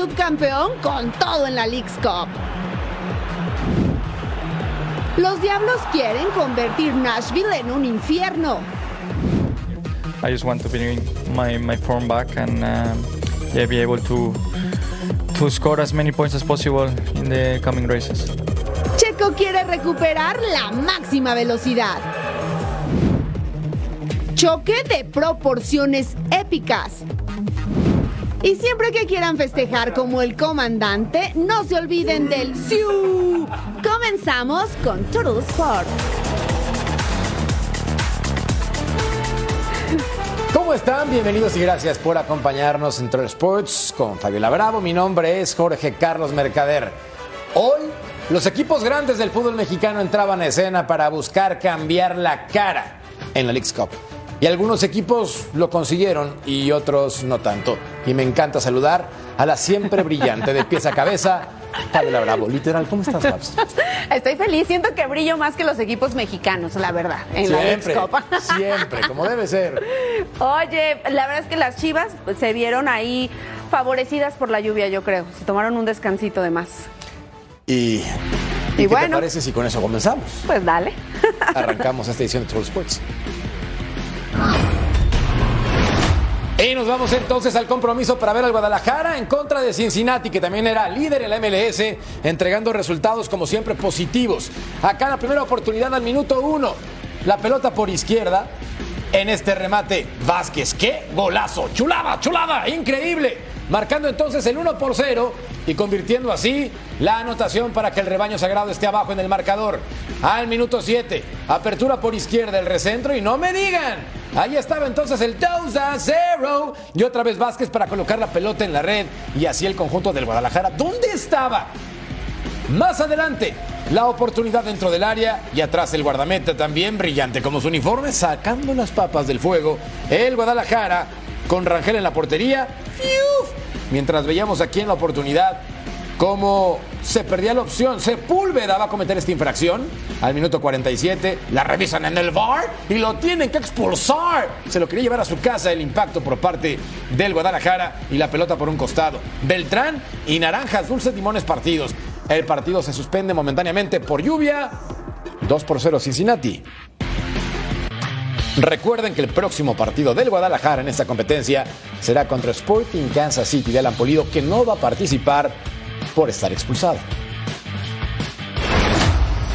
Subcampeón con todo en la League's Cup. Los Diablos quieren convertir Nashville en un infierno. I just want to bring my, my form back and um, yeah, be able to to score as many points as possible in the coming races. Checo quiere recuperar la máxima velocidad. Choque de proporciones épicas. Y siempre que quieran festejar como el comandante, no se olviden del Siu. Comenzamos con Turtle Sport. ¿Cómo están? Bienvenidos y gracias por acompañarnos en Troll Sports con Fabiola Bravo. Mi nombre es Jorge Carlos Mercader. Hoy, los equipos grandes del fútbol mexicano entraban a escena para buscar cambiar la cara en la League's Cup. Y algunos equipos lo consiguieron y otros no tanto. Y me encanta saludar a la siempre brillante de pies a cabeza, Fabiola Bravo. Literal, ¿cómo estás, Fabs? Estoy feliz, siento que brillo más que los equipos mexicanos, la verdad, en la Siempre, League's Cup. siempre, como debe ser. Oye, la verdad es que las Chivas se vieron ahí favorecidas por la lluvia, yo creo. Se tomaron un descansito de más. Y, ¿y Y qué te parece si con eso comenzamos? Pues dale. Arrancamos esta edición de Troll Sports. Y nos vamos entonces al compromiso para ver al Guadalajara en contra de Cincinnati, que también era líder en la MLS, entregando resultados como siempre positivos. Acá la primera oportunidad al minuto uno. La pelota por izquierda. En este remate, Vázquez. ¡Qué golazo! ¡Chulada, chulada! ¡Increíble! Marcando entonces el 1 por 0 y convirtiendo así la anotación para que el rebaño sagrado esté abajo en el marcador. Al minuto 7, apertura por izquierda, el recentro y no me digan. Ahí estaba entonces el 2 a 0 y otra vez Vázquez para colocar la pelota en la red y así el conjunto del Guadalajara. ¿Dónde estaba? Más adelante, la oportunidad dentro del área y atrás el guardameta también brillante como su uniforme, sacando las papas del fuego. El Guadalajara con Rangel en la portería. ¡Fiuf! Mientras veíamos aquí en la oportunidad cómo se perdía la opción. Sepúlveda va a cometer esta infracción al minuto 47. La revisan en el VAR y lo tienen que expulsar. Se lo quería llevar a su casa el impacto por parte del Guadalajara y la pelota por un costado. Beltrán y Naranjas, dulces limones partidos. El partido se suspende momentáneamente por lluvia. 2 por 0 Cincinnati. Recuerden que el próximo partido del Guadalajara en esta competencia será contra Sporting Kansas City de Alan Polido, que no va a participar por estar expulsado.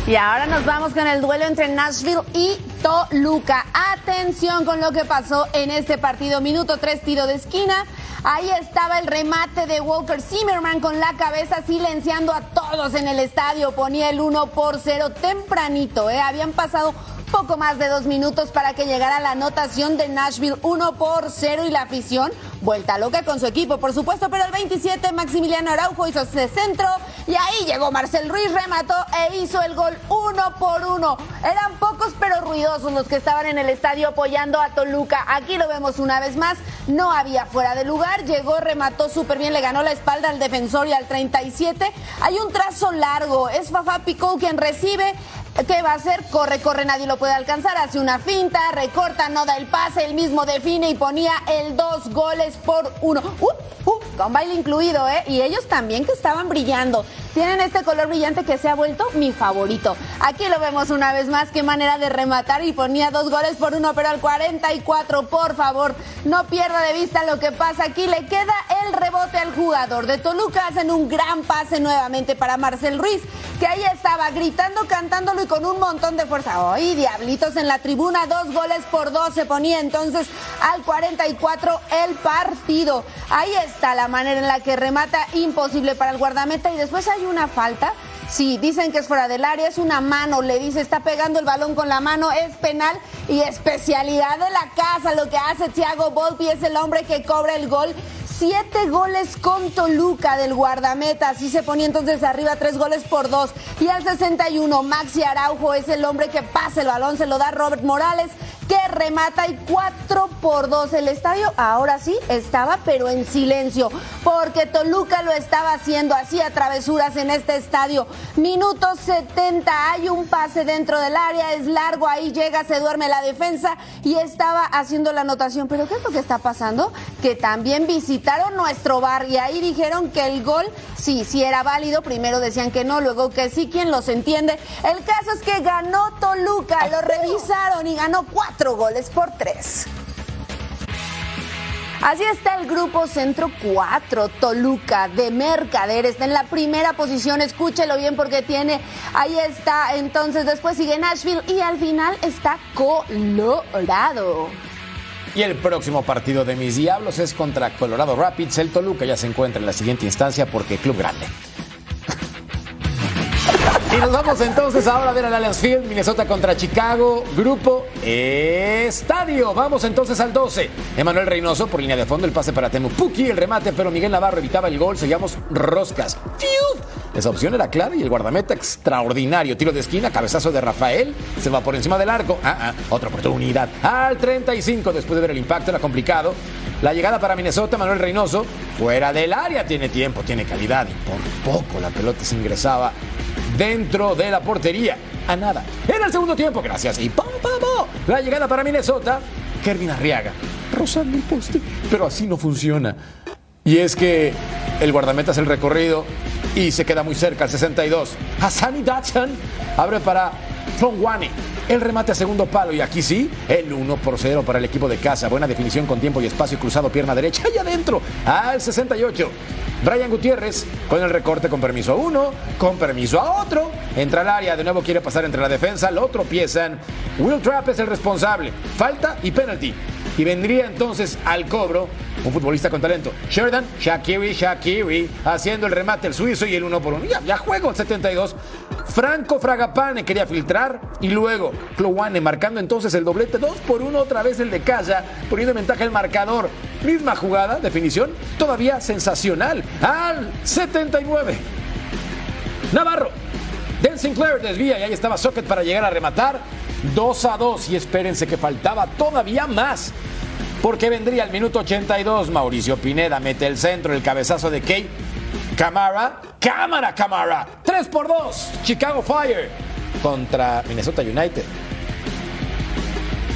Y ahora nos vamos con el duelo entre Nashville y Toluca. Atención con lo que pasó en este partido. Minuto 3, tiro de esquina. Ahí estaba el remate de Walker Zimmerman con la cabeza silenciando a todos en el estadio. Ponía el 1 por 0 tempranito. ¿eh? Habían pasado poco más de dos minutos para que llegara la anotación de Nashville 1 por 0 y la afición vuelta loca con su equipo, por supuesto, pero el 27 Maximiliano Araujo hizo ese centro y ahí llegó Marcel Ruiz, remató e hizo el gol 1 por 1. Eran pocos pero ruidosos los que estaban en el estadio apoyando a Toluca. Aquí lo vemos una vez más, no había fuera de lugar, llegó, remató súper bien, le ganó la espalda al defensor y al 37. Hay un trazo largo, es Fafá Picou quien recibe, ¿Qué va a hacer? Corre, corre, nadie lo puede alcanzar. Hace una finta, recorta, no da el pase, él mismo define y ponía el dos goles por uno. Uh, uh, con baile incluido, ¿eh? Y ellos también que estaban brillando. Tienen este color brillante que se ha vuelto mi favorito. Aquí lo vemos una vez más, qué manera de rematar y ponía dos goles por uno, pero al 44, por favor, no pierda de vista lo que pasa aquí. Le queda el rebote al jugador de Toluca, hacen un gran pase nuevamente para Marcel Ruiz, que ahí estaba gritando, cantándolo y con un montón de fuerza. ¡Ay, diablitos en la tribuna! Dos goles por dos se ponía entonces al 44 el partido. Ahí está la manera en la que remata imposible para el guardameta y después hay una falta. Sí, dicen que es fuera del área, es una mano, le dice, está pegando el balón con la mano, es penal y especialidad de la casa. Lo que hace Thiago Volpi es el hombre que cobra el gol siete goles con Toluca del guardameta. Así se ponía entonces arriba tres goles por dos. Y al 61, Maxi Araujo es el hombre que pasa el balón, se lo da Robert Morales que remata y 4 por 2. El estadio ahora sí estaba, pero en silencio, porque Toluca lo estaba haciendo, hacía travesuras en este estadio. Minuto 70, hay un pase dentro del área, es largo, ahí llega, se duerme la defensa y estaba haciendo la anotación. Pero ¿qué es lo que está pasando? Que también visitaron nuestro bar y ahí dijeron que el gol sí, sí era válido. Primero decían que no, luego que sí, ¿quién los entiende? El caso es que ganó Toluca, lo revisaron y ganó 4 goles por 3. Así está el grupo Centro 4, Toluca de Mercader. Está en la primera posición, escúchelo bien porque tiene, ahí está. Entonces después sigue Nashville y al final está Colorado. Y el próximo partido de mis Diablos es contra Colorado Rapids. El Toluca ya se encuentra en la siguiente instancia porque Club Grande. Y nos vamos entonces ahora a ver al Allianz Field, Minnesota contra Chicago, grupo Estadio. Vamos entonces al 12. Emanuel Reynoso por línea de fondo, el pase para Temu Puki, el remate, pero Miguel Navarro evitaba el gol, seguíamos roscas. Esa opción era clara y el guardameta extraordinario. Tiro de esquina, cabezazo de Rafael, se va por encima del arco. Ah, ah, otra oportunidad. Al 35, después de ver el impacto, era complicado. La llegada para Minnesota, Manuel Reynoso, fuera del área, tiene tiempo, tiene calidad y por poco la pelota se ingresaba dentro de la portería. A nada. Era el segundo tiempo, gracias. Y ¡pum, pum, pum! La llegada para Minnesota, Kervin Arriaga, rozando el poste. Pero así no funciona. Y es que el guardameta hace el recorrido y se queda muy cerca, al 62. Hassani Dachan abre para Wane. El remate a segundo palo y aquí sí, el 1 por 0 para el equipo de casa. Buena definición con tiempo y espacio cruzado, pierna derecha y adentro. Al 68. Brian Gutiérrez con el recorte con permiso a uno, con permiso a otro. Entra al área, de nuevo quiere pasar entre la defensa, lo tropiezan. Will Trapp es el responsable. Falta y penalty. Y vendría entonces al cobro un futbolista con talento. Sheridan, Shakiri, Shakiri, haciendo el remate el suizo y el uno por uno. Ya, ya juego el 72. Franco Fragapane quería filtrar y luego Clowane marcando entonces el doblete 2 por 1 otra vez el de Casa, poniendo en ventaja el marcador. Misma jugada, definición, todavía sensacional. Al 79. Navarro. Den Sinclair desvía y ahí estaba Socket para llegar a rematar. 2 a 2 y espérense que faltaba todavía más. Porque vendría al minuto 82. Mauricio Pineda mete el centro, el cabezazo de Kate. Camara, cámara Camara. 3 por 2. Chicago Fire contra Minnesota United.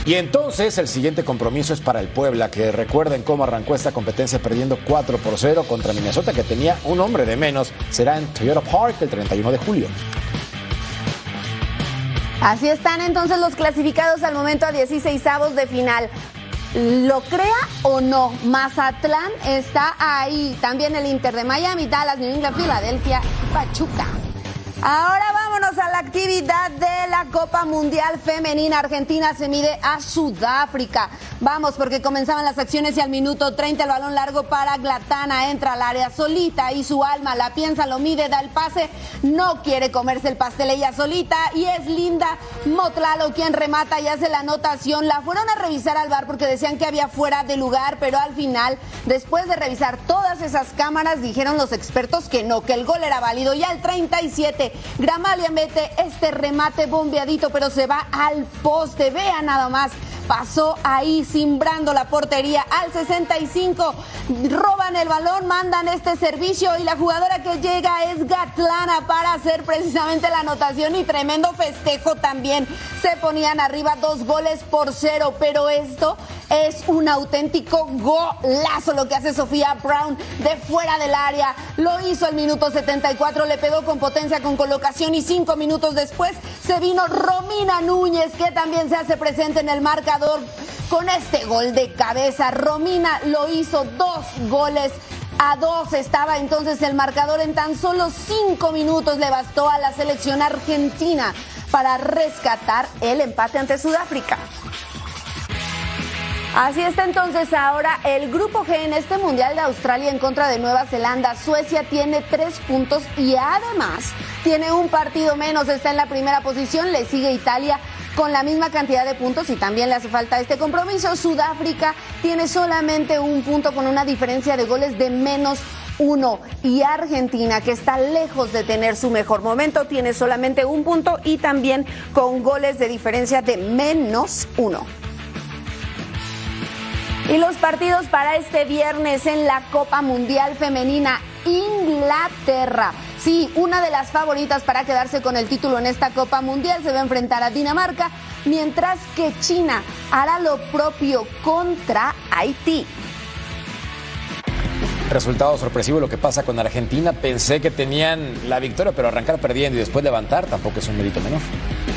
Y entonces el siguiente compromiso es para el Puebla, que recuerden cómo arrancó esta competencia perdiendo 4 por 0 contra Minnesota, que tenía un hombre de menos. Será en Toyota Park el 31 de julio. Así están entonces los clasificados al momento a 16 avos de final. Lo crea o no, Mazatlán está ahí. También el Inter de Miami, Dallas, New England, Filadelfia, Pachuca. Ahora vámonos a la actividad de la Copa Mundial Femenina. Argentina se mide a Sudáfrica. Vamos, porque comenzaban las acciones y al minuto 30 el balón largo para Glatana entra al área solita y su alma la piensa, lo mide, da el pase. No quiere comerse el pastel ella solita y es Linda Motlalo quien remata y hace la anotación. La fueron a revisar al bar porque decían que había fuera de lugar, pero al final, después de revisar todas esas cámaras, dijeron los expertos que no, que el gol era válido. Y al 37 Gramalia mete este remate bombeadito, pero se va al poste. Vea nada más. Pasó ahí simbrando la portería al 65. Roban el balón, mandan este servicio y la jugadora que llega es Gatlana para hacer precisamente la anotación y tremendo festejo también. Se ponían arriba dos goles por cero, pero esto es un auténtico golazo lo que hace Sofía Brown de fuera del área. Lo hizo el minuto 74, le pegó con potencia con colocación y cinco minutos después se vino Romina Núñez que también se hace presente en el marcador con este gol de cabeza. Romina lo hizo dos goles a dos estaba entonces el marcador en tan solo cinco minutos le bastó a la selección argentina para rescatar el empate ante Sudáfrica. Así está entonces ahora el grupo G en este Mundial de Australia en contra de Nueva Zelanda. Suecia tiene tres puntos y además tiene un partido menos, está en la primera posición, le sigue Italia con la misma cantidad de puntos y también le hace falta este compromiso. Sudáfrica tiene solamente un punto con una diferencia de goles de menos uno. Y Argentina, que está lejos de tener su mejor momento, tiene solamente un punto y también con goles de diferencia de menos uno. Y los partidos para este viernes en la Copa Mundial Femenina, Inglaterra. Sí, una de las favoritas para quedarse con el título en esta Copa Mundial se va a enfrentar a Dinamarca, mientras que China hará lo propio contra Haití. Resultado sorpresivo lo que pasa con Argentina. Pensé que tenían la victoria, pero arrancar perdiendo y después levantar tampoco es un mérito menor.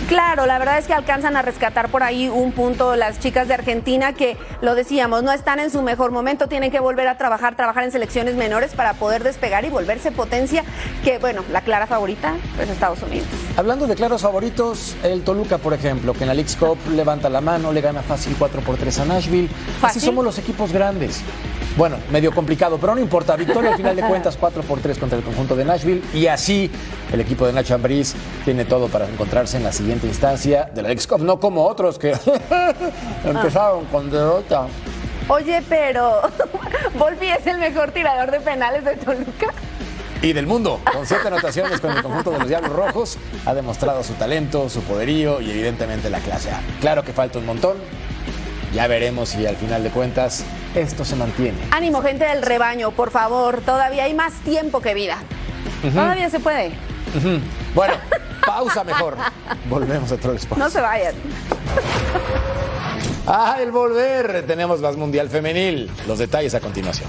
Claro, la verdad es que alcanzan a rescatar por ahí un punto las chicas de Argentina que, lo decíamos, no están en su mejor momento, tienen que volver a trabajar, trabajar en selecciones menores para poder despegar y volverse potencia, que bueno, la clara favorita es Estados Unidos. Hablando de claros favoritos, el Toluca, por ejemplo, que en la League's Cup levanta la mano, le gana fácil 4 por 3 a Nashville. Así somos los equipos grandes. Bueno, medio complicado, pero no importa. Victoria al final de cuentas 4 por 3 contra el conjunto de Nashville y así el equipo de Nacho Ambriz tiene todo para encontrarse en la siguiente instancia de la League's Cup, no como otros que empezaron con derrota. Oye, pero Volpi es el mejor tirador de penales de Toluca. Y del mundo, con siete anotaciones con el conjunto de los Diablos Rojos, ha demostrado su talento, su poderío y evidentemente la clase A. Claro que falta un montón, ya veremos si al final de cuentas esto se mantiene. Ánimo, gente del rebaño, por favor, todavía hay más tiempo que vida. Todavía se puede. Bueno, pausa mejor. Volvemos a Troll Sports. No se vayan. Ah, el volver. Tenemos más Mundial Femenil. Los detalles a continuación.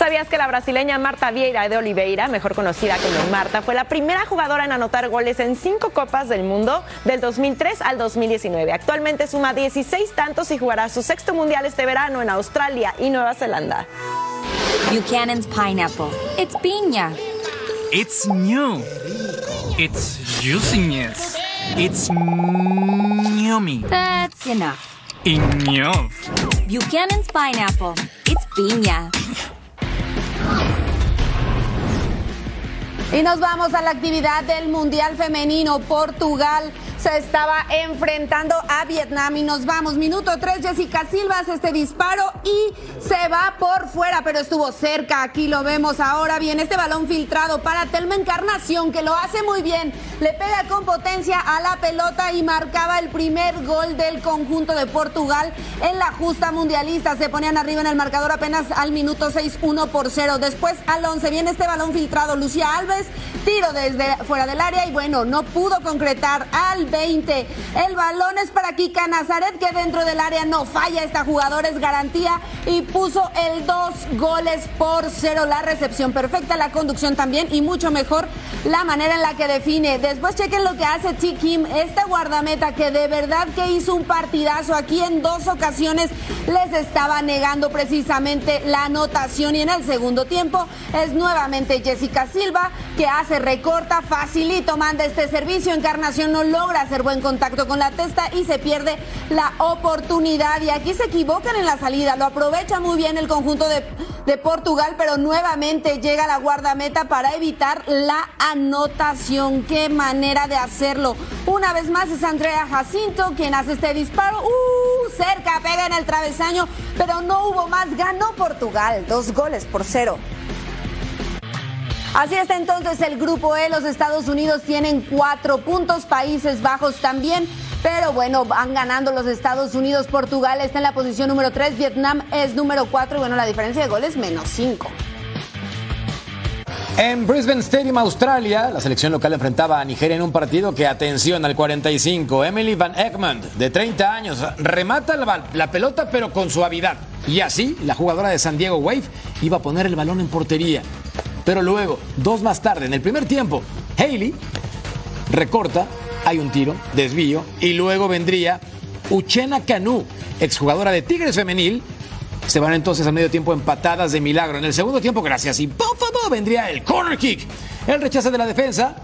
¿Sabías que la brasileña Marta Vieira de Oliveira, mejor conocida como Marta, fue la primera jugadora en anotar goles en cinco Copas del Mundo del 2003 al 2019? Actualmente suma 16 tantos y jugará su sexto mundial este verano en Australia y Nueva Zelanda. Buchanan's pineapple. It's piña. It's new. It's juiciness. It's yummy. That's enough. Enough. Buchanan's pineapple. It's piña. Y nos vamos a la actividad del Mundial Femenino. Portugal se estaba enfrentando a Vietnam y nos vamos. Minuto 3, Jessica Silva hace este disparo y se va por fuera, pero estuvo cerca. Aquí lo vemos ahora bien. Este balón filtrado para Telma Encarnación, que lo hace muy bien. Le pega con potencia a la pelota y marcaba el primer gol del conjunto de Portugal en la justa mundialista. Se ponían arriba en el marcador apenas al minuto 6, 1 por 0. Después al 11 viene este balón filtrado. Lucía Alves tiro desde fuera del área y bueno, no pudo concretar al 20. El balón es para Kika Nazaret que dentro del área no falla, esta jugadora es garantía y puso el dos goles por cero. La recepción perfecta, la conducción también y mucho mejor la manera en la que define. Después chequen lo que hace T. Kim, esta guardameta que de verdad que hizo un partidazo aquí en dos ocasiones les estaba negando precisamente la anotación y en el segundo tiempo es nuevamente Jessica Silva que hace recorta, facilito, manda este servicio. Encarnación no logra hacer buen contacto con la testa y se pierde la oportunidad. Y aquí se equivocan en la salida, lo aprovecha muy bien el conjunto de, de Portugal, pero nuevamente llega la guardameta para evitar la anotación. Qué manera de hacerlo. Una vez más es Andrea Jacinto quien hace este disparo. Uh, cerca, pega en el travesaño, pero no hubo más. Ganó Portugal, dos goles por cero. Así está entonces el grupo E. Los Estados Unidos tienen cuatro puntos, Países Bajos también. Pero bueno, van ganando los Estados Unidos. Portugal está en la posición número 3, Vietnam es número 4 y bueno, la diferencia de goles menos 5. En Brisbane Stadium, Australia, la selección local enfrentaba a Nigeria en un partido que, atención al 45, Emily Van Ekman, de 30 años, remata la, la, pelota pero con suavidad. Y así, la jugadora de San Diego Wave iba a poner el balón en portería. Pero luego, dos más tarde, en el primer tiempo, Haley recorta, hay un tiro, desvío, y luego vendría Uchena Canu, exjugadora de Tigres Femenil. Se van entonces al medio tiempo empatadas de milagro. En el segundo tiempo, gracias y po, po, po, vendría el corner kick. El rechazo de la defensa.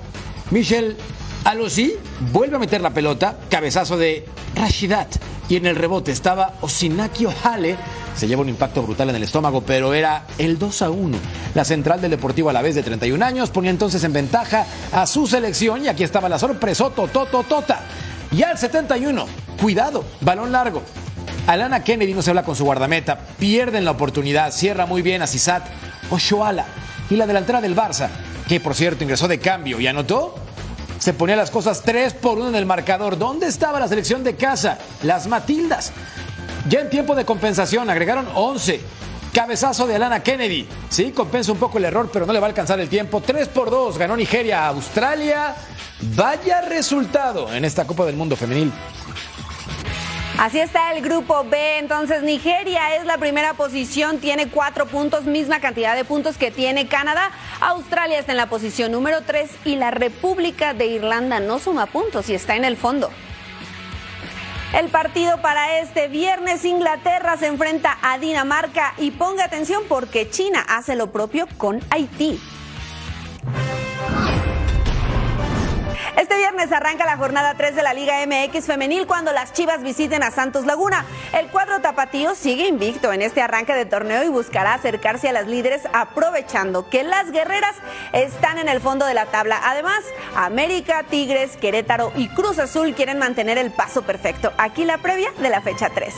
Michelle Alossi vuelve a meter la pelota. Cabezazo de Rashidat. Y en el rebote estaba Osinaki Ohale. Se lleva un impacto brutal en el estómago, pero era el 2 a 1. La central del Deportivo a la vez de 31 años ponía entonces en ventaja a su selección. Y aquí estaba la sorpresa, Toto, Tota. Y al 71, cuidado, balón largo. Alana Kennedy no se habla con su guardameta, pierden la oportunidad, cierra muy bien a Cisat Oshoala. Y la delantera del Barça, que por cierto ingresó de cambio y anotó, se ponía las cosas 3 por 1 en el marcador. ¿Dónde estaba la selección de casa? Las Matildas. Ya en tiempo de compensación agregaron 11. Cabezazo de Alana Kennedy. Sí, compensa un poco el error, pero no le va a alcanzar el tiempo. 3 por 2 ganó Nigeria a Australia. Vaya resultado en esta Copa del Mundo Femenil. Así está el grupo B. Entonces, Nigeria es la primera posición, tiene cuatro puntos, misma cantidad de puntos que tiene Canadá. Australia está en la posición número 3 y la República de Irlanda no suma puntos y está en el fondo. El partido para este viernes, Inglaterra se enfrenta a Dinamarca y ponga atención porque China hace lo propio con Haití. Este viernes arranca la jornada 3 de la Liga MX femenil cuando las Chivas visiten a Santos Laguna. El cuadro tapatío sigue invicto en este arranque de torneo y buscará acercarse a las líderes aprovechando que las guerreras están en el fondo de la tabla. Además, América, Tigres, Querétaro y Cruz Azul quieren mantener el paso perfecto. Aquí la previa de la fecha 3.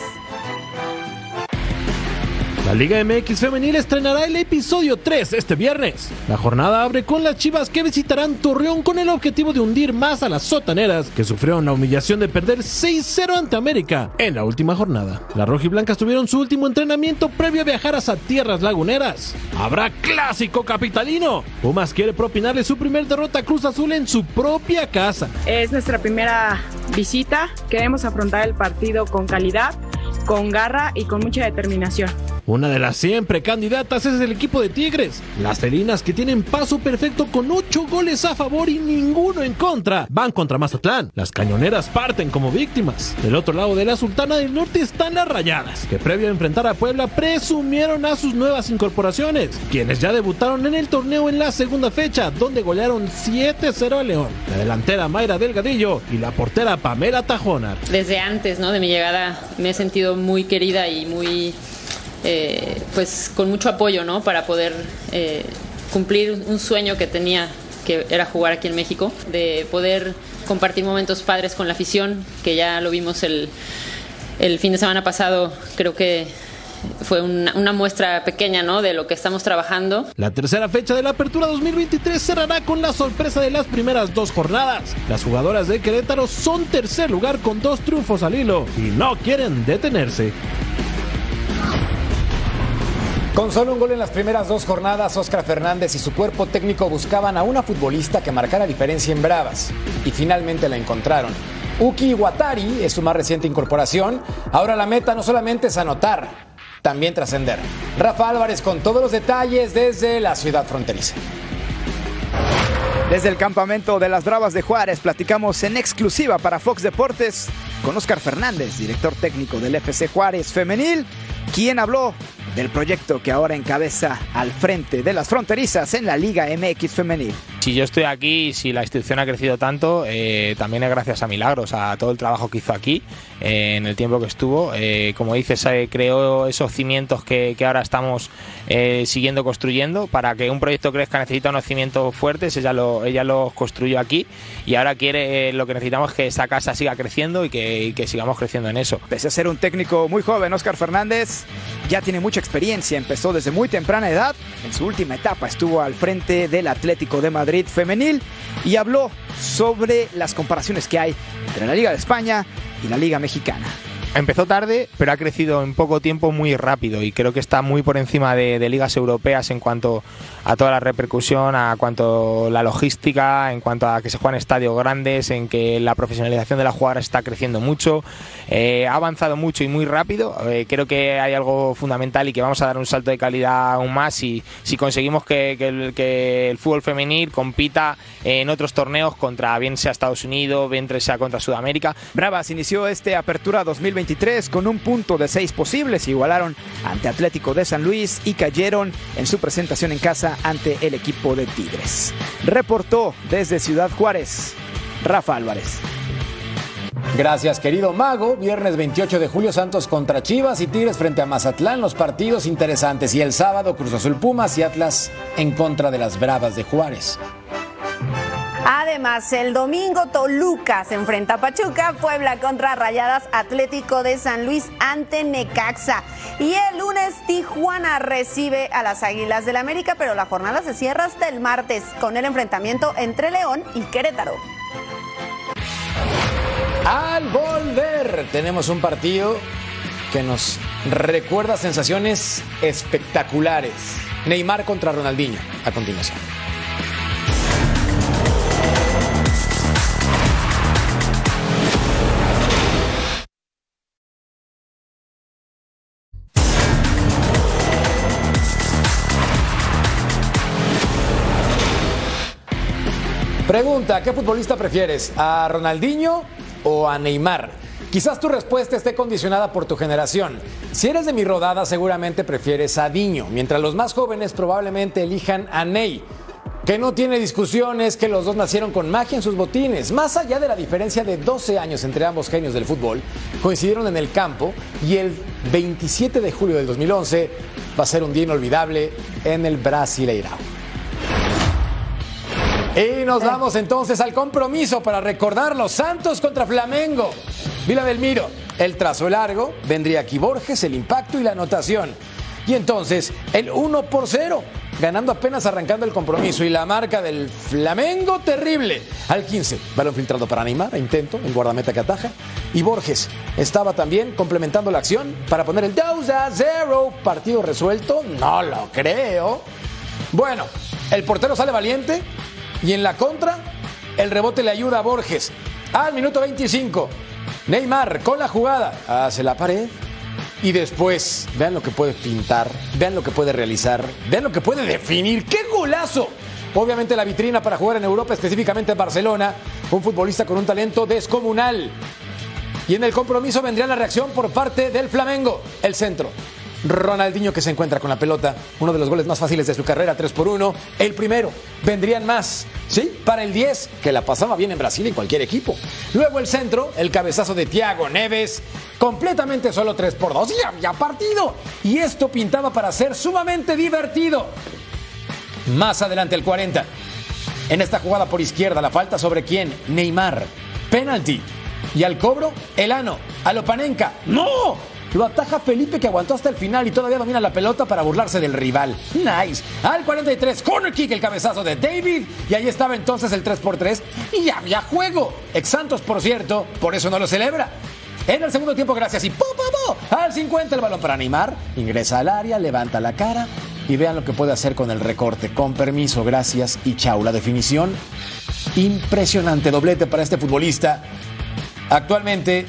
La Liga MX Femenil estrenará el episodio 3 este viernes. La jornada abre con las chivas que visitarán Torreón con el objetivo de hundir más a las sotaneras que sufrieron la humillación de perder 6-0 ante América en la última jornada. Las rojiblancas tuvieron su último entrenamiento previo a viajar a tierras laguneras. Habrá clásico capitalino. Pumas quiere propinarle su primer derrota a Cruz Azul en su propia casa. Es nuestra primera visita. Queremos afrontar el partido con calidad, con garra y con mucha determinación. Una de las siempre candidatas es el equipo de Tigres. Las felinas que tienen paso perfecto con 8 goles a favor y ninguno en contra van contra Mazatlán. Las cañoneras parten como víctimas. Del otro lado de la Sultana del Norte están las rayadas, que previo a enfrentar a Puebla presumieron a sus nuevas incorporaciones, quienes ya debutaron en el torneo en la segunda fecha, donde golearon 7-0 a León. La delantera Mayra Delgadillo y la portera Pamela Tajona. Desde antes ¿no? de mi llegada me he sentido muy querida y muy eh, pues con mucho apoyo, ¿no? Para poder eh, cumplir un sueño que tenía, que era jugar aquí en México, de poder compartir momentos padres con la afición, que ya lo vimos el, el fin de semana pasado, creo que fue una, una, muestra pequeña ¿no? de lo que estamos trabajando. La tercera fecha de la Apertura 2023 cerrará con la sorpresa de las primeras dos jornadas. Las jugadoras de Querétaro son tercer lugar con dos triunfos al hilo y no quieren detenerse. Con solo un gol en las primeras dos jornadas, Oscar Fernández y su cuerpo técnico buscaban a una futbolista que marcara diferencia en Bravas. Y finalmente la encontraron. Uki Watari es su más reciente incorporación. Ahora la meta no solamente es anotar, también trascender. Rafa Álvarez con todos los detalles desde la ciudad fronteriza. Desde el campamento de las Bravas de Juárez platicamos en exclusiva para Fox Deportes con Oscar Fernández, director técnico del FC Juárez Femenil, quien habló del proyecto que ahora encabeza al frente de las fronterizas en la Liga MX Femenil. Si yo estoy aquí, si la institución ha crecido tanto, eh, también es gracias a Milagros, a todo el trabajo que hizo aquí eh, en el tiempo que estuvo. Eh, como dices, creó esos cimientos que, que ahora estamos siguiendo construyendo. Para que un proyecto crezca necesita unos cimientos fuertes, ella, lo, ella los construyó aquí y ahora quiere, lo que necesitamos es que esa casa siga creciendo y que, y que sigamos creciendo en eso. Pese a ser un técnico muy joven, Oscar Fernández ya tiene mucha experiencia, empezó desde muy temprana edad, en su última etapa estuvo al frente del Atlético de Madrid femenil y habló sobre las comparaciones que hay entre la Liga de España y la Liga Mexicana. Empezó tarde, pero ha crecido en poco tiempo muy rápido y creo que está muy por encima de, ligas europeas en cuanto a toda la repercusión, a cuanto la logística, en cuanto a que se juegan estadios grandes, en que la profesionalización de la jugadora está creciendo mucho. Eh, ha avanzado mucho y muy rápido. Eh, creo que hay algo fundamental y que vamos a dar un salto de calidad aún más si, si conseguimos que, el, fútbol femenil compita en otros torneos contra bien sea Estados Unidos, bien sea contra Sudamérica. Bravas inició este Apertura 2020 con un punto de seis posibles. Igualaron ante Atlético de San Luis y cayeron en su presentación en casa ante el equipo de Tigres. Reportó desde Ciudad Juárez Rafa Álvarez. Gracias, querido Mago. Viernes 28 de julio, Santos contra Chivas y Tigres frente a Mazatlán. Los partidos interesantes. Y el sábado, Cruz Azul Pumas y Atlas en contra de las Bravas de Juárez. Además, el domingo Toluca se enfrenta a Pachuca, Puebla contra Rayadas Atlético de San Luis ante Necaxa. Y el lunes Tijuana recibe a las Águilas del América, pero la jornada se cierra hasta el martes con el enfrentamiento entre León y Querétaro. Al volver tenemos un partido que nos recuerda sensaciones espectaculares. Neymar contra Ronaldinho a continuación. Pregunta, ¿qué futbolista prefieres? ¿A Ronaldinho o a Neymar? Quizás tu respuesta esté condicionada por tu generación. Si eres de mi rodada, seguramente prefieres a Diño, mientras los más jóvenes probablemente elijan a Ney. Que no tiene discusiones que los dos nacieron con magia en sus botines. Más allá de la diferencia de 12 años entre ambos genios del fútbol, coincidieron en el campo y el 27 de julio del 2011 va a ser un día inolvidable en el Brasileirao. Y nos vamos entonces al compromiso para recordarlo. Santos contra Flamengo. Vila Belmiro, el trazo largo, vendría aquí Borges, el impacto y la anotación. Y entonces el 1 por 0, ganando apenas arrancando el compromiso. Y la marca del Flamengo terrible. Al 15, balón filtrado para Neymar, intento, el guardameta que ataja. Y Borges estaba también complementando la acción para poner el 2 a 0. Partido resuelto, no lo creo. Bueno, el portero sale valiente, y en la contra, el rebote le ayuda a Borges. Al minuto 25, Neymar con la jugada hace la pared. Y después, vean lo que puede pintar, vean lo que puede realizar, vean lo que puede definir. ¡Qué golazo! Obviamente la vitrina para jugar en Europa, específicamente en Barcelona, un futbolista con un talento descomunal. Y en el compromiso vendría la reacción por parte del Flamengo, el centro. Ronaldinho que se encuentra con la pelota, uno de los goles más fáciles de su carrera, 3 por 1. El primero, vendrían más, ¿sí? Para el 10, que la pasaba bien en Brasil en cualquier equipo. Luego el centro, el cabezazo de Thiago Neves, completamente solo 3 por 2 y había partido. Y esto pintaba para ser sumamente divertido. Más adelante el 40. En esta jugada por izquierda, la falta sobre quién? Neymar. Penalty. Y al cobro, Elano. A Lopanenka. ¡No! Lo ataja Felipe que aguantó hasta el final y todavía domina la pelota para burlarse del rival. Nice. Al 43, corner kick, el cabezazo de David. Y ahí estaba entonces el 3 por 3 y había juego. Ex Santos, por cierto, por eso no lo celebra. En el segundo tiempo, gracias y ¡pum, pum, partido. Al 50 el balón para animar, ingresa al área, levanta la cara y vean lo que puede hacer con el recorte. Con permiso, gracias y chau. La definición impresionante, doblete para este futbolista. Actualmente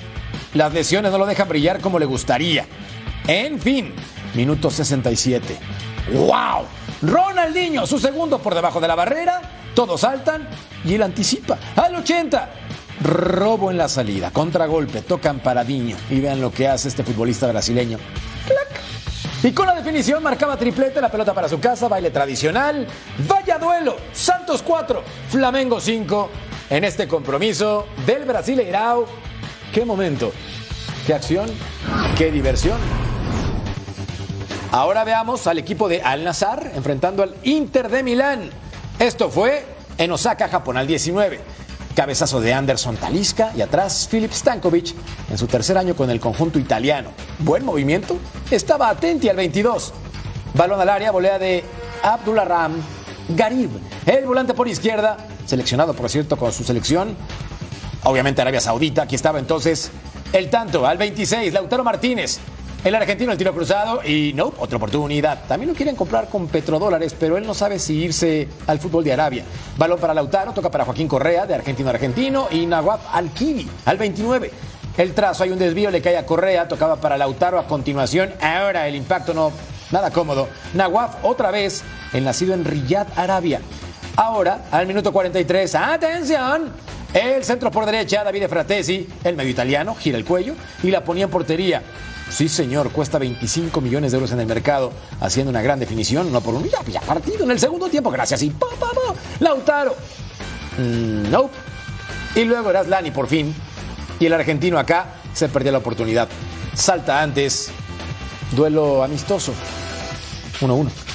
las lesiones no lo dejan brillar como le gustaría. En fin, minuto 67. ¡Wow! Ronaldinho, su segundo por debajo de la barrera. Todos saltan y él anticipa. Al 80. Robo en la salida. Contragolpe. Tocan Paradiño. Y vean lo que hace este futbolista brasileño. ¡Clac! Y con la definición marcaba triplete, la pelota para su casa, baile tradicional. Vaya duelo. Santos 4, Flamengo 5. En este compromiso del Brasileirao. ¡Qué momento! ¡Qué acción! ¡Qué diversión! Ahora veamos al equipo de Al Nazar enfrentando al Inter de Milán. Esto fue en Osaka, Japón, al 19. Cabezazo de Anderson Talisca y atrás Filip Stankovic en su tercer año con el conjunto italiano. Buen movimiento. Estaba atenti al 22. Balón al área, volea de Abdullah Ram Garib. El volante por izquierda, seleccionado por cierto con su selección. Obviamente Arabia Saudita. Aquí estaba entonces el tanto al 26. Lautaro Martínez. El argentino el tiro cruzado y no, otra oportunidad. También lo quieren comprar con petrodólares, pero él no sabe si irse al fútbol de Arabia. Balón para Lautaro, toca para Joaquín Correa, de argentino a argentino, y Nawab Al-Kibi, al 29. El trazo, hay un desvío, le cae a Correa, tocaba para Lautaro a continuación. Ahora el impacto no, nada cómodo. Nawab otra vez, el nacido en Riyadh, Arabia. Ahora, al minuto 43, ¡atención! El centro por derecha, Davide Fratesi, el medio italiano, gira el cuello y la ponía en portería. Sí, señor, cuesta 25 millones de euros en el mercado, haciendo una gran definición, no por un ya, partido en el segundo tiempo, gracias. Y pa, pa, pa, Lautaro. Mm, nope. Y luego Lani por fin. Y el argentino acá se perdió la oportunidad. Salta antes. Duelo amistoso. 1-1.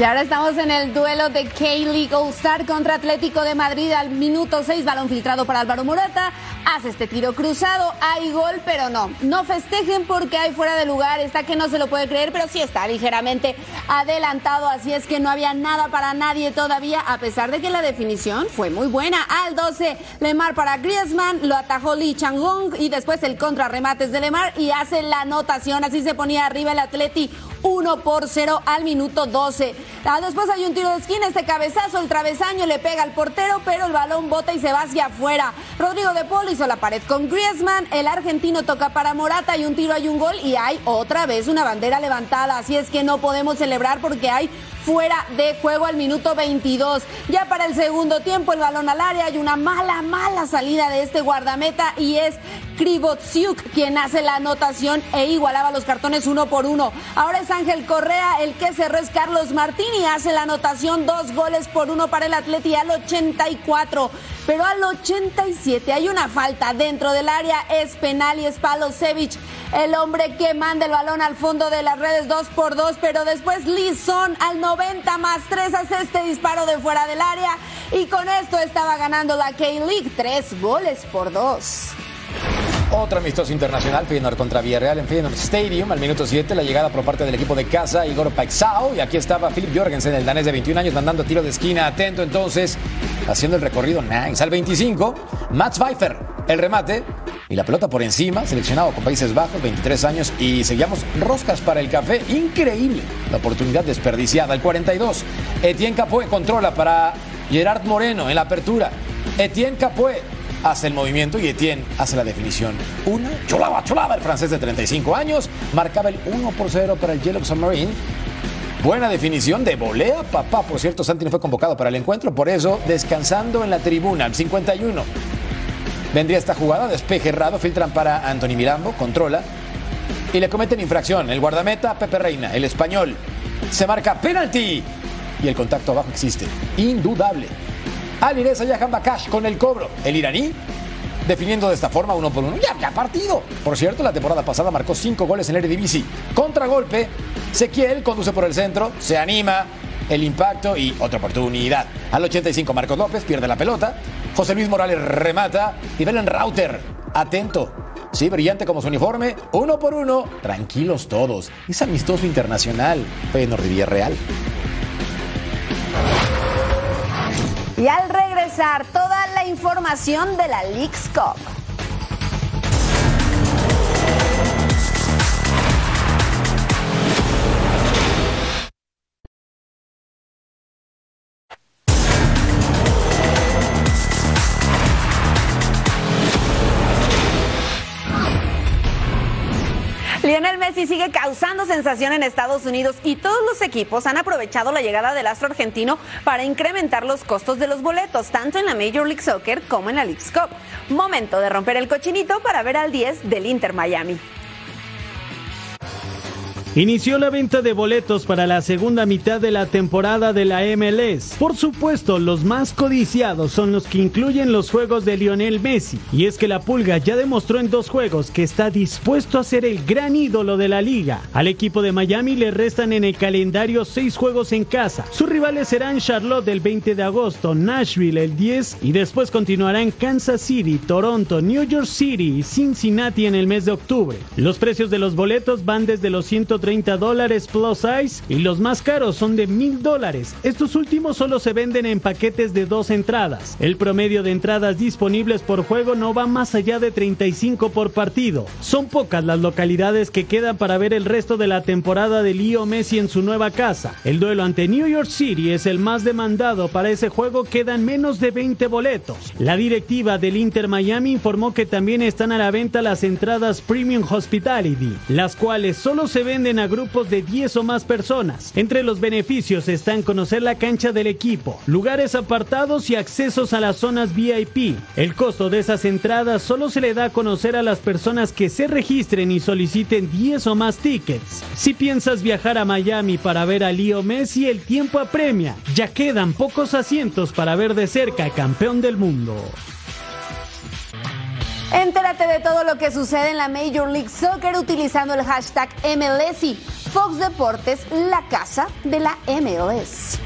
Y ahora estamos en el duelo de K-League All-Star contra Atlético de Madrid al minuto 6, balón filtrado para Álvaro Morata, hace este tiro cruzado, hay gol, pero no, no festejen porque hay fuera de lugar, está que no se lo puede creer, pero sí está ligeramente adelantado, así es que no había nada para nadie todavía, a pesar de que la definición fue muy buena. Al 12, Lemar para Griezmann, lo atajó Lee Chang-hong y después el contrarremate de Lemar y hace la anotación, así se ponía arriba el Atleti 1 por 0 al minuto 12. Ah, después hay un tiro de esquina, este cabezazo, el travesaño le pega al portero, pero el balón bota y se va hacia afuera. Rodrigo de Paul hizo la pared con Griezmann, el argentino toca para Morata, y un tiro, hay un gol y hay otra vez una bandera levantada. Así es que no podemos celebrar porque hay fuera de juego al minuto 22. Ya para el segundo tiempo, el balón al área, hay una mala, mala salida de este guardameta y es Krivotsiuk quien hace la anotación e igualaba los cartones uno por uno. Ahora es Ángel Correa, el que cerró es Carlos Martín y hace la anotación, dos goles por uno para el Atleti al 84. Pero al 87 hay una falta dentro del área, es penal y es Palosevic, el hombre que manda el balón al fondo de las redes dos por dos, pero después Lison al 90 más 3 hace este disparo de fuera del área y con esto estaba ganando la K-League, tres goles por dos. Otro amistoso internacional, Feyenoord contra Villarreal en Feyenoord Stadium. Al minuto 7, la llegada por parte del equipo de casa, Igor Paixao. Y aquí estaba Philip Jorgensen, el danés de 21 años, mandando tiro de esquina. Atento entonces, haciendo el recorrido nice. Al 25, Mats Pfeiffer, el remate. Y la pelota por encima, seleccionado con Países Bajos, 23 años. Y seguíamos roscas para el café. Increíble. La oportunidad desperdiciada. Al 42, Etienne Capoe controla para Gerard Moreno en la apertura. Etienne Capoe hace el movimiento y Etienne hace la definición. Una, chulaba, chulaba, el francés de 35 años, marcaba el 1 por 0 para el Yellow Submarine. Buena definición de volea, papá. Por cierto, Santi no fue convocado para el encuentro, por eso descansando en la tribuna, el 51. Vendría esta jugada, despeje errado, filtran para Anthony Mirambo, controla y le cometen infracción. El guardameta, Pepe Reina, el español, se marca penalti y el contacto abajo existe. Indudable. Alireza Yahan Bakash con el cobro. El iraní definiendo de esta forma uno por uno. Ya, ya partido. Por cierto, la temporada pasada marcó cinco goles en el Eredivisie. Contragolpe. Sequiel conduce por el centro, se anima, el impacto y otra oportunidad. Al 85 Marcos López pierde la pelota. José Luis Morales remata y Belen Rauter. Atento. Sí, brillante como su uniforme. Uno por uno. Tranquilos todos. Es amistoso internacional. Feyenoord Villarreal. Y al regresar, toda la información de la Leagues Cup. Lionel Messi sigue causando sensación en Estados Unidos y todos los equipos han aprovechado la llegada del astro argentino para incrementar los costos de los boletos, tanto en la Major League Soccer como en la League's Cup. Momento de romper el cochinito para ver al 10 del Inter Miami. Inició la venta de boletos para la segunda mitad de la temporada de la MLS. Por supuesto, los más codiciados son los que incluyen los juegos de Lionel Messi. Y es que la Pulga ya demostró en dos juegos que está dispuesto a ser el gran ídolo de la liga. Al equipo de Miami le restan en el calendario seis juegos en casa. Sus rivales serán Charlotte el 20 de agosto, Nashville el 10 y después continuarán Kansas City, Toronto, New York City y Cincinnati en el mes de octubre. Los precios de los boletos van desde los 130 dólares plus size y los más caros son de mil dólares. Estos últimos solo se venden en paquetes de dos entradas. El promedio de entradas disponibles por juego no va más allá de 35 por partido. Son pocas las localidades que quedan para ver el resto de la temporada de Leo Messi en su nueva casa. El duelo ante New York City es el más demandado. Para ese juego quedan menos de 20 boletos. La directiva del Inter Miami informó que también están a la venta las entradas Premium Hospitality, las cuales solo se venden a grupos de 10 o más personas. Entre los beneficios están conocer la cancha del equipo, lugares apartados y accesos a las zonas VIP. El costo de esas entradas solo se le da a conocer a las personas que se registren y soliciten 10 o más tickets. Si piensas viajar a Miami para ver a Leo Messi, el tiempo apremia. Ya quedan pocos asientos para ver de cerca campeón del mundo. Entérate de todo lo que sucede en la Major League Soccer utilizando el hashtag MLSI. Fox Deportes, la casa de la MLS.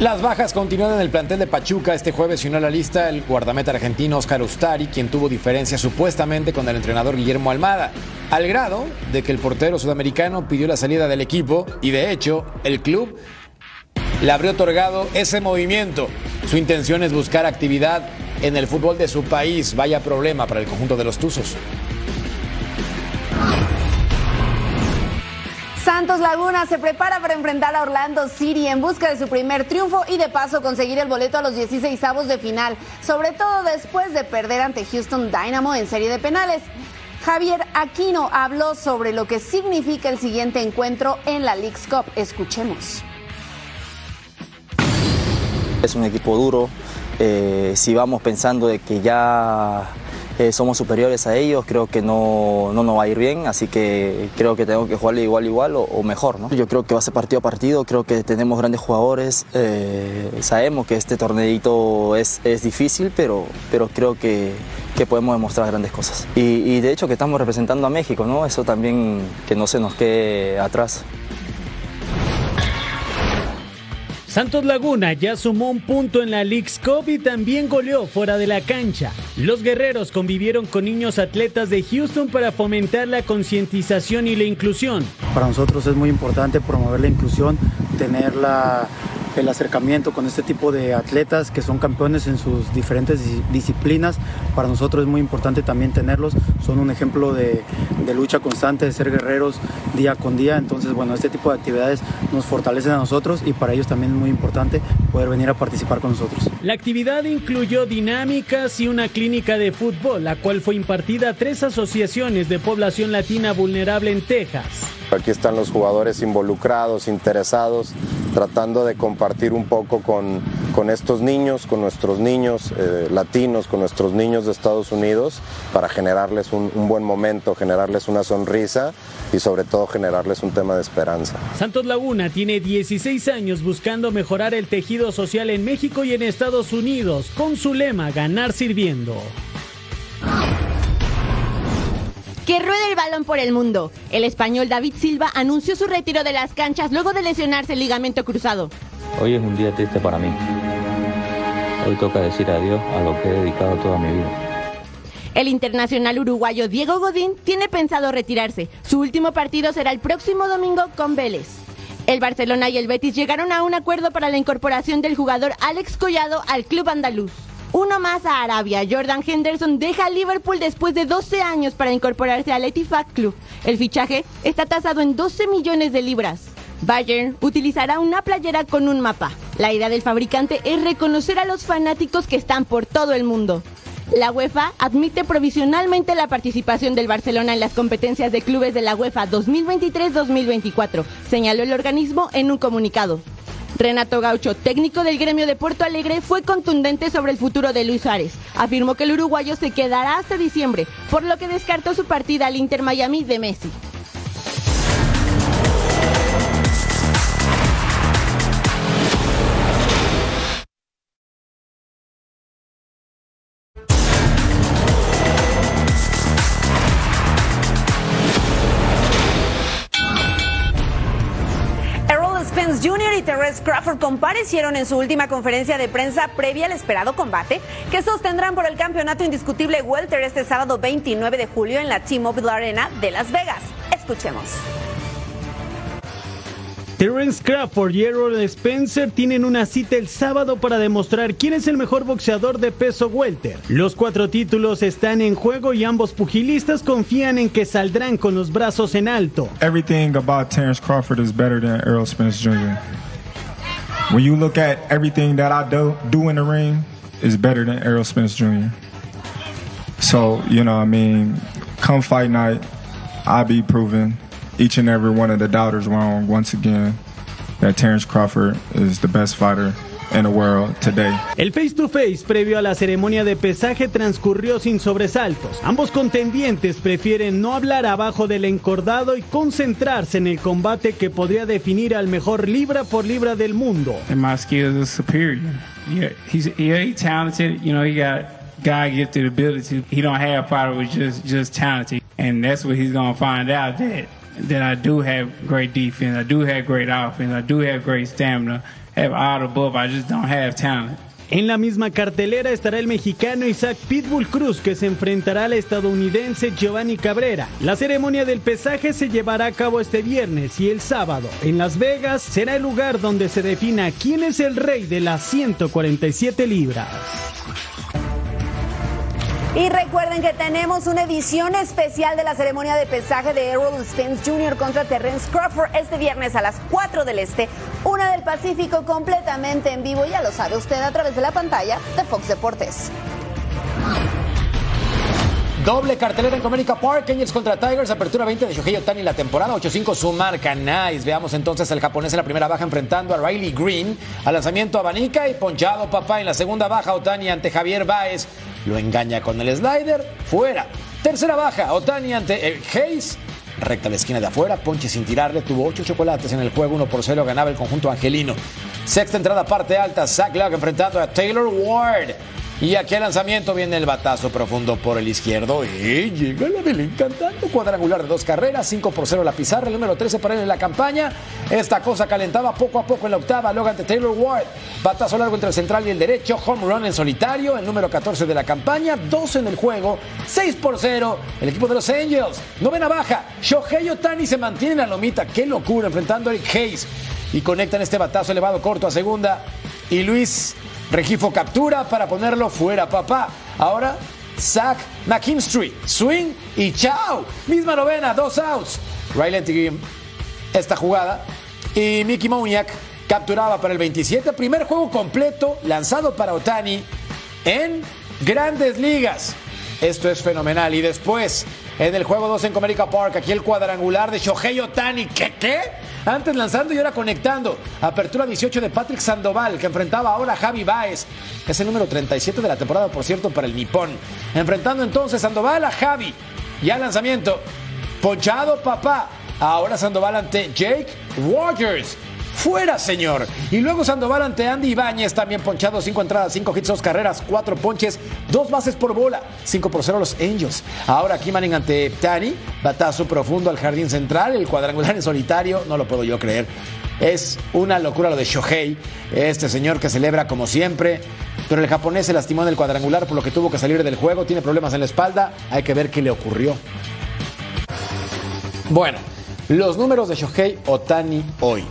Las bajas continúan en el plantel de Pachuca. Este jueves se unió a la lista el guardameta argentino Oscar Ustari, quien tuvo diferencia supuestamente con el entrenador Guillermo Almada, al grado de que el portero sudamericano pidió la salida del equipo y de hecho el club le habría otorgado ese movimiento. Su intención es buscar actividad en el fútbol de su país. Vaya problema para el conjunto de los Tuzos. Santos Laguna se prepara para enfrentar a Orlando City en busca de su primer triunfo y de paso conseguir el boleto a los 16 avos de final, sobre todo después de perder ante Houston Dynamo en serie de penales. Javier Aquino habló sobre lo que significa el siguiente encuentro en la League's Cup. Escuchemos. Es un equipo duro, eh, si vamos pensando de que ya eh, somos superiores a ellos, creo que no, no, nos va a ir bien, así que creo que tengo que jugarle igual, igual o, mejor. ¿no? Yo creo que va a ser partido a partido, creo que tenemos grandes jugadores, eh, sabemos que este torneito es, es difícil, pero, pero creo que, que podemos demostrar grandes cosas. Y, y de hecho que estamos representando a México, ¿no? eso también que no se nos quede atrás. Santos Laguna ya sumó un punto en la League's Cup y también goleó fuera de la cancha. Los guerreros convivieron con niños atletas de Houston para fomentar la concientización y la inclusión. Para nosotros es muy importante promover la inclusión, tener la, el acercamiento con este tipo de atletas que son campeones en sus diferentes disciplinas. Para nosotros es muy importante también tenerlos. Son un ejemplo de, de, lucha constante, de ser guerreros día con día. Entonces, bueno, este tipo de actividades nos fortalecen a nosotros y para ellos también es muy importante poder venir a participar con nosotros. La actividad incluyó dinámicas y una clínica de fútbol, la cual fue impartida a tres asociaciones de población latina vulnerable en Texas. Aquí están los jugadores involucrados, interesados, tratando de compartir un poco con, con estos niños, con nuestros niños eh, latinos, con nuestros niños de Estados Unidos, para generarles un, un, buen momento, generarles una sonrisa y sobre todo generarles un tema de esperanza. Santos Laguna tiene 16 años buscando mejorar el tejido social en México y en Estados Unidos, con su lema Ganar sirviendo. Que ruede el balón por el mundo. El español David Silva anunció su retiro de las canchas luego de lesionarse el ligamento cruzado. Hoy es un día triste para mí. Hoy toca decir adiós a lo que he dedicado toda mi vida. El internacional uruguayo Diego Godín tiene pensado retirarse. Su último partido será el próximo domingo con Vélez. El Barcelona y el Betis llegaron a un acuerdo para la incorporación del jugador Alex Collado al club andaluz. Uno más a Arabia. Jordan Henderson deja Liverpool después de 12 años para incorporarse al Etihad Club. El fichaje está tasado en 12 millones de libras. Bayern utilizará una playera con un mapa. La idea del fabricante es reconocer a los fanáticos que están por todo el mundo. La UEFA admite provisionalmente la participación del Barcelona en las competencias de clubes de la UEFA 2023-2024, señaló el organismo en un comunicado. Renato Gaucho, técnico del gremio de Porto Alegre, fue contundente sobre el futuro de Luis Suárez. Afirmó que el uruguayo se quedará hasta diciembre, por lo que descartó su partida al Inter Miami de Messi. Terence Crawford comparecieron en su última conferencia de prensa previa al esperado combate que sostendrán por el campeonato indiscutible Welter este sábado 29 de julio en la T-Mobile Arena de Las Vegas. Escuchemos. Terence Crawford y Errol Spencer tienen una cita el sábado para demostrar quién es el mejor boxeador de peso welter. Los cuatro títulos están en juego y ambos pugilistas confían en que saldrán con los brazos en alto. Everything about Terrence Crawford is better than Errol Spence Jr. When you look at everything that I do, do in the ring, is better than Errol Spence Jr. So, you know, I mean, come fight night, I'll be proving each and every one of the doubters wrong once again that Terrence Crawford is the best fighter in the world today. El face to face previo a la ceremonia de pesaje transcurrió sin sobresaltos. Ambos contendientes prefieren no hablar abajo del encordado y concentrarse en el combate que podría definir al mejor libra por libra del mundo. and my skills are superior. Yeah, he's yeah, he's talented. You know, he got God gifted ability. He don't have power with just just talented, and that's what he's gonna find out that that I do have great defense. I do have great offense. I do have great stamina. I have all the above. I just don't have talent. En la misma cartelera estará el mexicano Isaac Pitbull Cruz que se enfrentará al estadounidense Giovanni Cabrera. La ceremonia del pesaje se llevará a cabo este viernes y el sábado en Las Vegas será el lugar donde se defina quién es el rey de las 147 libras. Y recuerden que tenemos una edición especial de la ceremonia de pesaje de Errol Spence Jr. contra Terence Crawford este viernes a las 4 del Este, una del Pacífico completamente en vivo, ya lo sabe usted a través de la pantalla de Fox Deportes. Doble cartelera en Comerica Park, Angels contra Tigers, apertura 20 de Shohei Otani la temporada, 8-5 su marca, nice. Veamos entonces al japonés en la primera baja enfrentando a Riley Green, al lanzamiento abanica y ponchado papá en la segunda baja Otani ante Javier Baez, lo engaña con el slider, fuera. Tercera baja, Otani ante Hayes, recta la esquina de afuera, ponche sin tirarle, tuvo 8 chocolates en el juego, 1 por 0 ganaba el conjunto angelino. Sexta entrada parte alta, Zach Luck enfrentando a Taylor Ward. Y aquí el lanzamiento viene el batazo profundo por el izquierdo. Y llega la del encantando cuadrangular de dos carreras, 5 por 0 la pizarra, el número 13 para él en la campaña. Esta cosa calentaba poco a poco en la octava, luego ante Taylor Ward, batazo largo entre el central y el derecho, home run en solitario, el número 14 de la campaña, 12 en el juego, 6 por 0, el equipo de los Angels, novena baja, Shohei Otani se mantiene en la lomita, qué locura enfrentando a Eric Hayes. Y conectan este batazo elevado corto a segunda y Luis Regifo captura para ponerlo fuera, papá. Ahora, Zach McKinstry, swing y chao. Misma novena, dos outs. Riley Tigrim, esta jugada. Y Mickey Moniak capturaba para el 27. Primer juego completo lanzado para Otani en grandes ligas. Esto es fenomenal. Y después, en el juego 2 en Comerica Park, aquí el cuadrangular de Shohei Otani. ¿Qué qué? Antes lanzando y ahora conectando. Apertura 18 de Patrick Sandoval, que enfrentaba ahora a Javi Baez. Es el número 37 de la temporada, por cierto, para el Nippon. Enfrentando entonces Sandoval a Javi. Ya lanzamiento. Ponchado, papá. Ahora Sandoval ante Jake Rogers. Fuera, señor. Y luego Sandoval ante Andy Ibáñez, también ponchado, cinco entradas, cinco hits, dos carreras, cuatro ponches, dos bases por bola, 5 por 0 los Angels. Ahora aquí ante Tani, batazo profundo al jardín central, el cuadrangular en solitario, no lo puedo yo creer. Es una locura lo de Shohei, este señor que celebra como siempre, pero el japonés se lastimó en el cuadrangular por lo que tuvo que salir del juego, tiene problemas en la espalda, hay que ver qué le ocurrió. Bueno, los números de Shohei Otani hoy.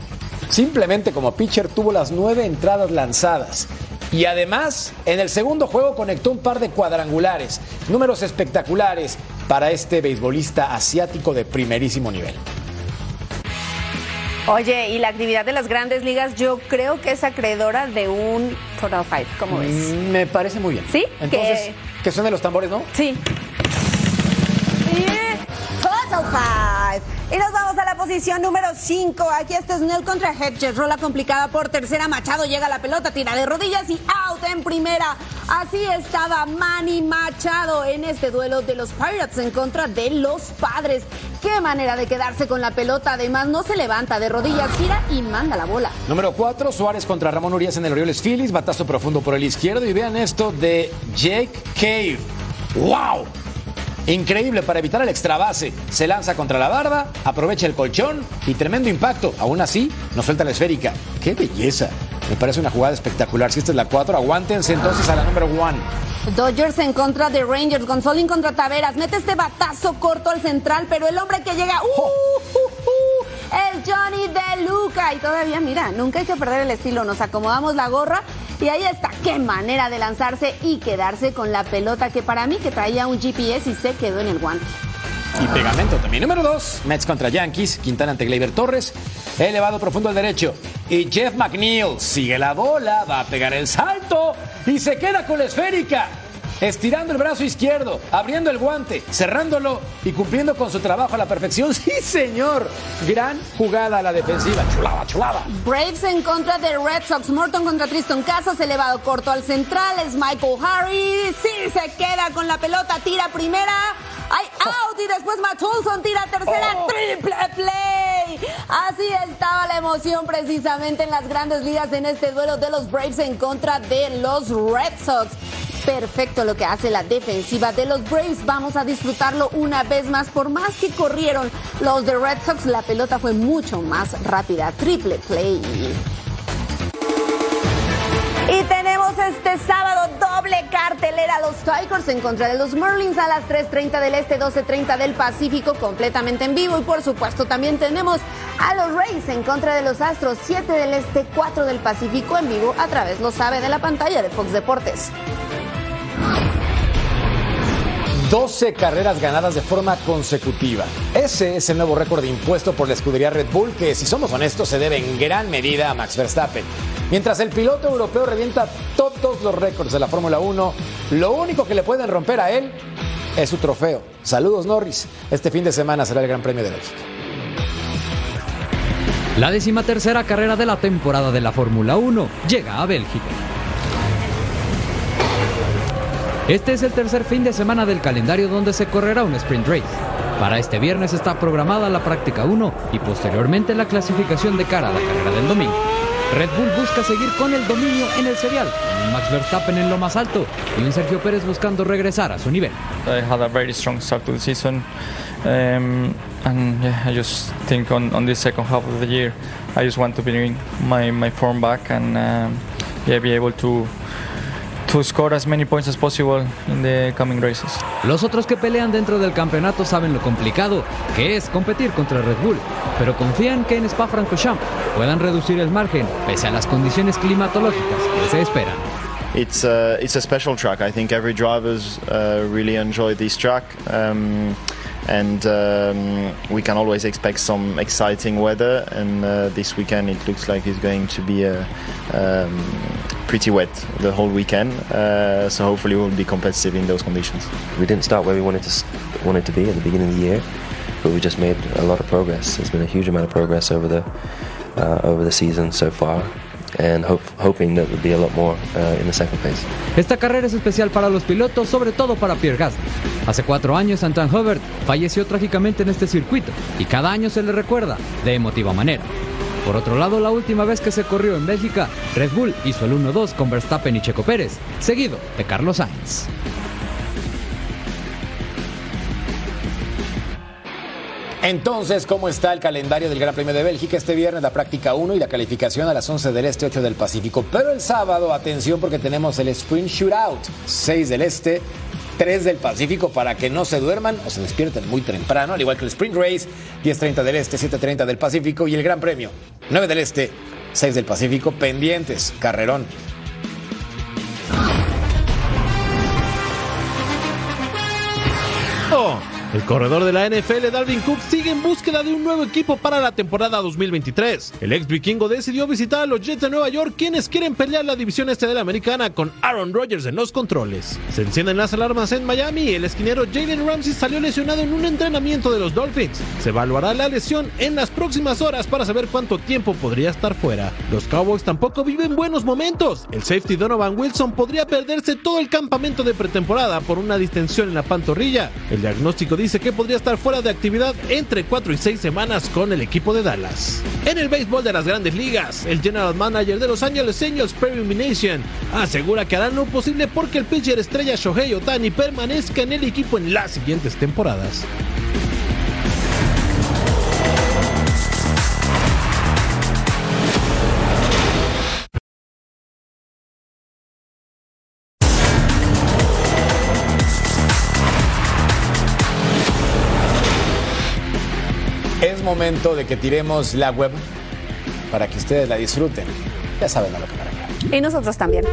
Simplemente como pitcher tuvo las nueve entradas lanzadas. Y además, en el segundo juego conectó un par de cuadrangulares. Números espectaculares para este beisbolista asiático de primerísimo nivel. Oye, y la actividad de las grandes ligas yo creo que es acreedora de un Total Five, ¿cómo ves? Mm, Me parece muy bien. ¿Sí? Entonces, que Que suenen los tambores, ¿no? Sí. Y Total Five. Y nos vamos a la posición número 5. Aquí está Snell contra Hedges. Rola complicada por tercera. Machado llega la pelota, tira de rodillas y out en primera. Así estaba Manny Machado en este duelo de los Pirates en contra de los Padres. Qué manera de quedarse con la pelota. Además, no se levanta de rodillas, gira y manda la bola. Número 4, Suárez contra Ramón Urias en el Orioles Phillies. Batazo profundo por el izquierdo. Y vean esto de Jake Cave. ¡Wow! Increíble para evitar el extra base. Se lanza contra la barda, aprovecha el colchón y tremendo impacto. Aún así, no suelta la esférica. ¡Qué belleza! Me parece una jugada espectacular. Si esta es la 4, aguántense entonces a la número 1. Dodgers en contra de Rangers, Gonzolín contra Taveras, mete este batazo corto al central, pero el hombre que llega, ¡uh! uh, uh! El Johnny de Luca. Y todavía, mira, nunca hay que perder el estilo, nos acomodamos la gorra y ahí está, qué manera de lanzarse y quedarse con la pelota que para mí que traía un GPS y se quedó en el guante. Y pegamento también. Número 2, Mets contra Yankees, Quintana ante Gleyber Torres, elevado profundo al derecho. Y Jeff McNeil sigue la bola, va a pegar el salto y se queda con la esférica. Estirando el brazo izquierdo, abriendo el guante, cerrándolo y cumpliendo con su trabajo a la perfección. Sí, señor. Gran jugada a la defensiva. Chulada, chulada. Braves en contra de Red Sox, Morton contra Tristan Casas, elevado corto al central, es Michael Harris. Sí, se queda con la pelota, tira primera. Hay out y después Matt Olson tira tercera, Oh. triple play. Así estaba la emoción precisamente en las grandes ligas en este duelo de los Braves en contra de los Red Sox. Perfecto lo que hace la defensiva de los Braves. Vamos a disfrutarlo una vez más. Por más que corrieron los de Red Sox, la pelota fue mucho más rápida. Triple play. Y tenemos este sábado doble cartelera. Los Tigers en contra de los Marlins a las 3.30 del Este, 12.30 del Pacífico, completamente en vivo. Y por supuesto también tenemos a los Rays en contra de los Astros, 7 del Este, 4 del Pacífico en vivo a través, lo sabe, de la pantalla de Fox Deportes. 12 carreras ganadas de forma consecutiva. Ese es el nuevo récord impuesto por la escudería Red Bull, que si somos honestos se debe en gran medida a Max Verstappen. Mientras el piloto europeo revienta todos los récords de la Fórmula 1, lo único que le pueden romper a él es su trofeo. Saludos Norris. Este fin de semana será el Gran Premio de Bélgica. La decimatercera carrera de la temporada de la Fórmula 1 llega a Bélgica. Este es el tercer fin de semana del calendario donde se correrá un sprint race. Para este viernes está programada la práctica 1 y posteriormente la clasificación de cara a la carrera del domingo. Red Bull busca seguir con el dominio en el serial, con Max Verstappen en lo más alto y un Sergio Pérez buscando regresar a su nivel. I had a very strong start to the season, um, and yeah, I just think on, on this second half of the year, I just want to bring my, my form back and um, yeah, be able to to score as many points as possible in the coming races. Los otros que pelean dentro del campeonato saben lo complicado que es competir contra Red Bull, pero confían que en Spa-Francorchamps puedan reducir el margen pese a las condiciones climatológicas que se esperan. It's a, it's a special track. I think every drivers uh, really enjoy this track. Um, and um, we can always expect some exciting weather. And uh, this weekend it looks like it's going to be uh, um, pretty wet the whole weekend. Uh, so hopefully we'll be competitive in those conditions. We didn't start where we wanted to wanted to be at the beginning of the year, but we just made a lot of progress. There's been a huge amount of progress over the uh, over the season so far, and hope, hoping that there'll be a lot more uh, in the second phase. Esta carrera es especial para los pilotos, sobre todo para Pierre Gasly. Hace cuatro años, Antoine Hubert falleció trágicamente en este circuito y cada año se le recuerda de emotiva manera. Por otro lado, la última vez que se corrió en Bélgica, Red Bull hizo el 1-2 con Verstappen y Checo Pérez, seguido de Carlos Sainz. Entonces, ¿cómo está el calendario del Gran Premio de Bélgica? Este viernes la práctica 1 y la calificación a las 11 del Este, 8 del Pacífico. Pero el sábado, atención porque tenemos el Sprint Shootout, 6 del Este, 3 del Pacífico para que no se duerman o se despierten muy temprano, al igual que el Sprint Race, 10.30 del Este, 7.30 del Pacífico y el Gran Premio, 9 del Este, 6 del Pacífico, pendientes, carrerón. Oh, El corredor de la NFL, Dalvin Cook, sigue en búsqueda de un nuevo equipo para la temporada 2023. El ex vikingo decidió visitar a los Jets de Nueva York, quienes quieren pelear la división este de la americana con Aaron Rodgers en los controles. Se encienden las alarmas en Miami. El esquinero Jalen Ramsey salió lesionado en un entrenamiento de los Dolphins. Se evaluará la lesión en las próximas horas para saber cuánto tiempo podría estar fuera. Los Cowboys tampoco viven buenos momentos. El safety Donovan Wilson podría perderse todo el campamento de pretemporada por una distensión en la pantorrilla. El diagnóstico dice que podría estar fuera de actividad entre 4 y 6 semanas con el equipo de Dallas. En el béisbol de las grandes ligas, el general manager de Los Angeles Angels, Perry Mination, asegura que harán lo posible porque el pitcher estrella Shohei Otani permanezca en el equipo en las siguientes temporadas. Momento de que tiremos la web para que ustedes la disfruten. Ya saben a lo que me refiero. Y nosotros también.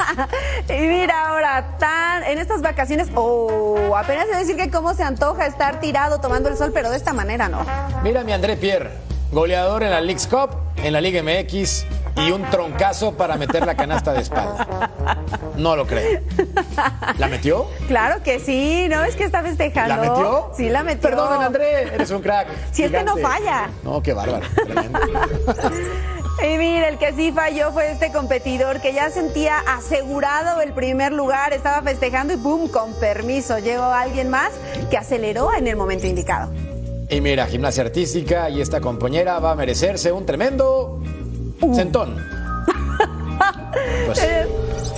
y mira ahora, tan en estas vacaciones, oh, apenas se decir que cómo se antoja estar tirado tomando el sol, pero de esta manera no. Mira mi André Pierre, goleador en la League's Cup, en la Liga MX y un troncazo para meter la canasta de espalda. No lo creo. ¿La metió? Claro que sí, ¿no? Es que está festejando. ¿La metió? Sí, la metió. Perdón, André, eres un crack. Si es que no falla. No, qué bárbaro. Tremendo. Y mira, el que sí falló fue este competidor que ya sentía asegurado el primer lugar, estaba festejando y ¡boom! Con permiso, llegó alguien más que aceleró en el momento indicado. Y mira, gimnasia artística y esta compañera va a merecerse un tremendo sentón. Pues, Eh,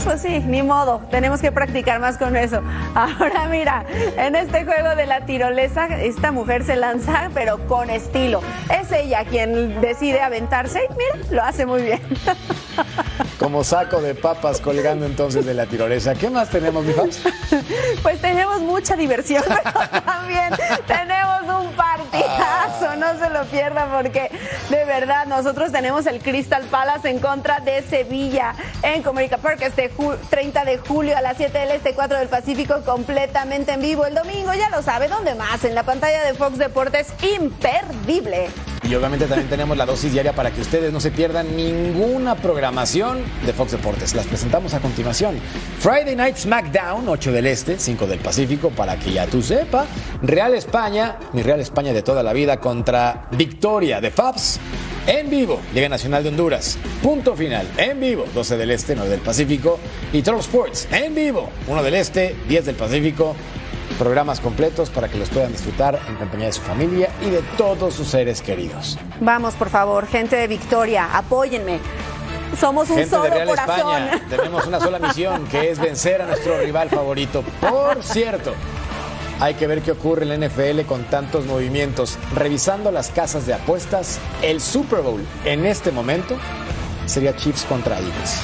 Pues sí, ni modo, tenemos que practicar más con eso. Ahora mira, en este juego de la tirolesa, esta mujer se lanza, pero con estilo. Es ella quien decide aventarse y mira, lo hace muy bien. como saco de papas colgando entonces de la tirolesa. ¿Qué más tenemos, mi? Pues tenemos mucha diversión, pero también tenemos un partidazo, no se lo pierdan porque de verdad nosotros tenemos el Crystal Palace en contra de Sevilla en Comerica Park este ju- 30 de julio a las 7 del Este, 4 del Pacífico, completamente en vivo. El domingo, ya lo sabe, ¿dónde más? En la pantalla de Fox Deportes, imperdible. Y obviamente también tenemos la dosis diaria para que ustedes no se pierdan ninguna programación de Fox Deportes. Las presentamos a continuación. Friday Night SmackDown, 8 del Este, 5 del Pacífico, para que ya tú sepa. Real España, mi Real España de toda la vida contra Victoria de Fabs. En vivo, Liga Nacional de Honduras. Punto final. En vivo, 12 del Este, 9 del Pacífico. Y Troll Sports, en vivo, 1 del Este, 10 del Pacífico. Programas completos para que los puedan disfrutar en compañía de su familia y de todos sus seres queridos. Vamos, por favor, gente de Victoria, apóyenme. Somos un Gente solo de Real corazón. España, tenemos una sola misión, que es vencer a nuestro rival favorito. Por cierto, hay que ver qué ocurre en la NFL con tantos movimientos. Revisando las casas de apuestas, el Super Bowl en este momento sería Chiefs contra Eagles.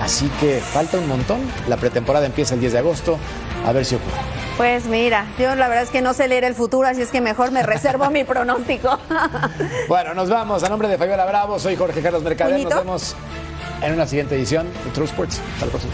Así que falta un montón. La pretemporada empieza el 10 de agosto. A ver si ocurre. Pues mira, yo la verdad es que no sé leer el futuro, así es que mejor me reservo mi pronóstico. Bueno, nos vamos. A nombre de Fabiola Bravo, soy Jorge Carlos Mercader. Nos vemos en una siguiente edición de True Sports. Hasta la próxima.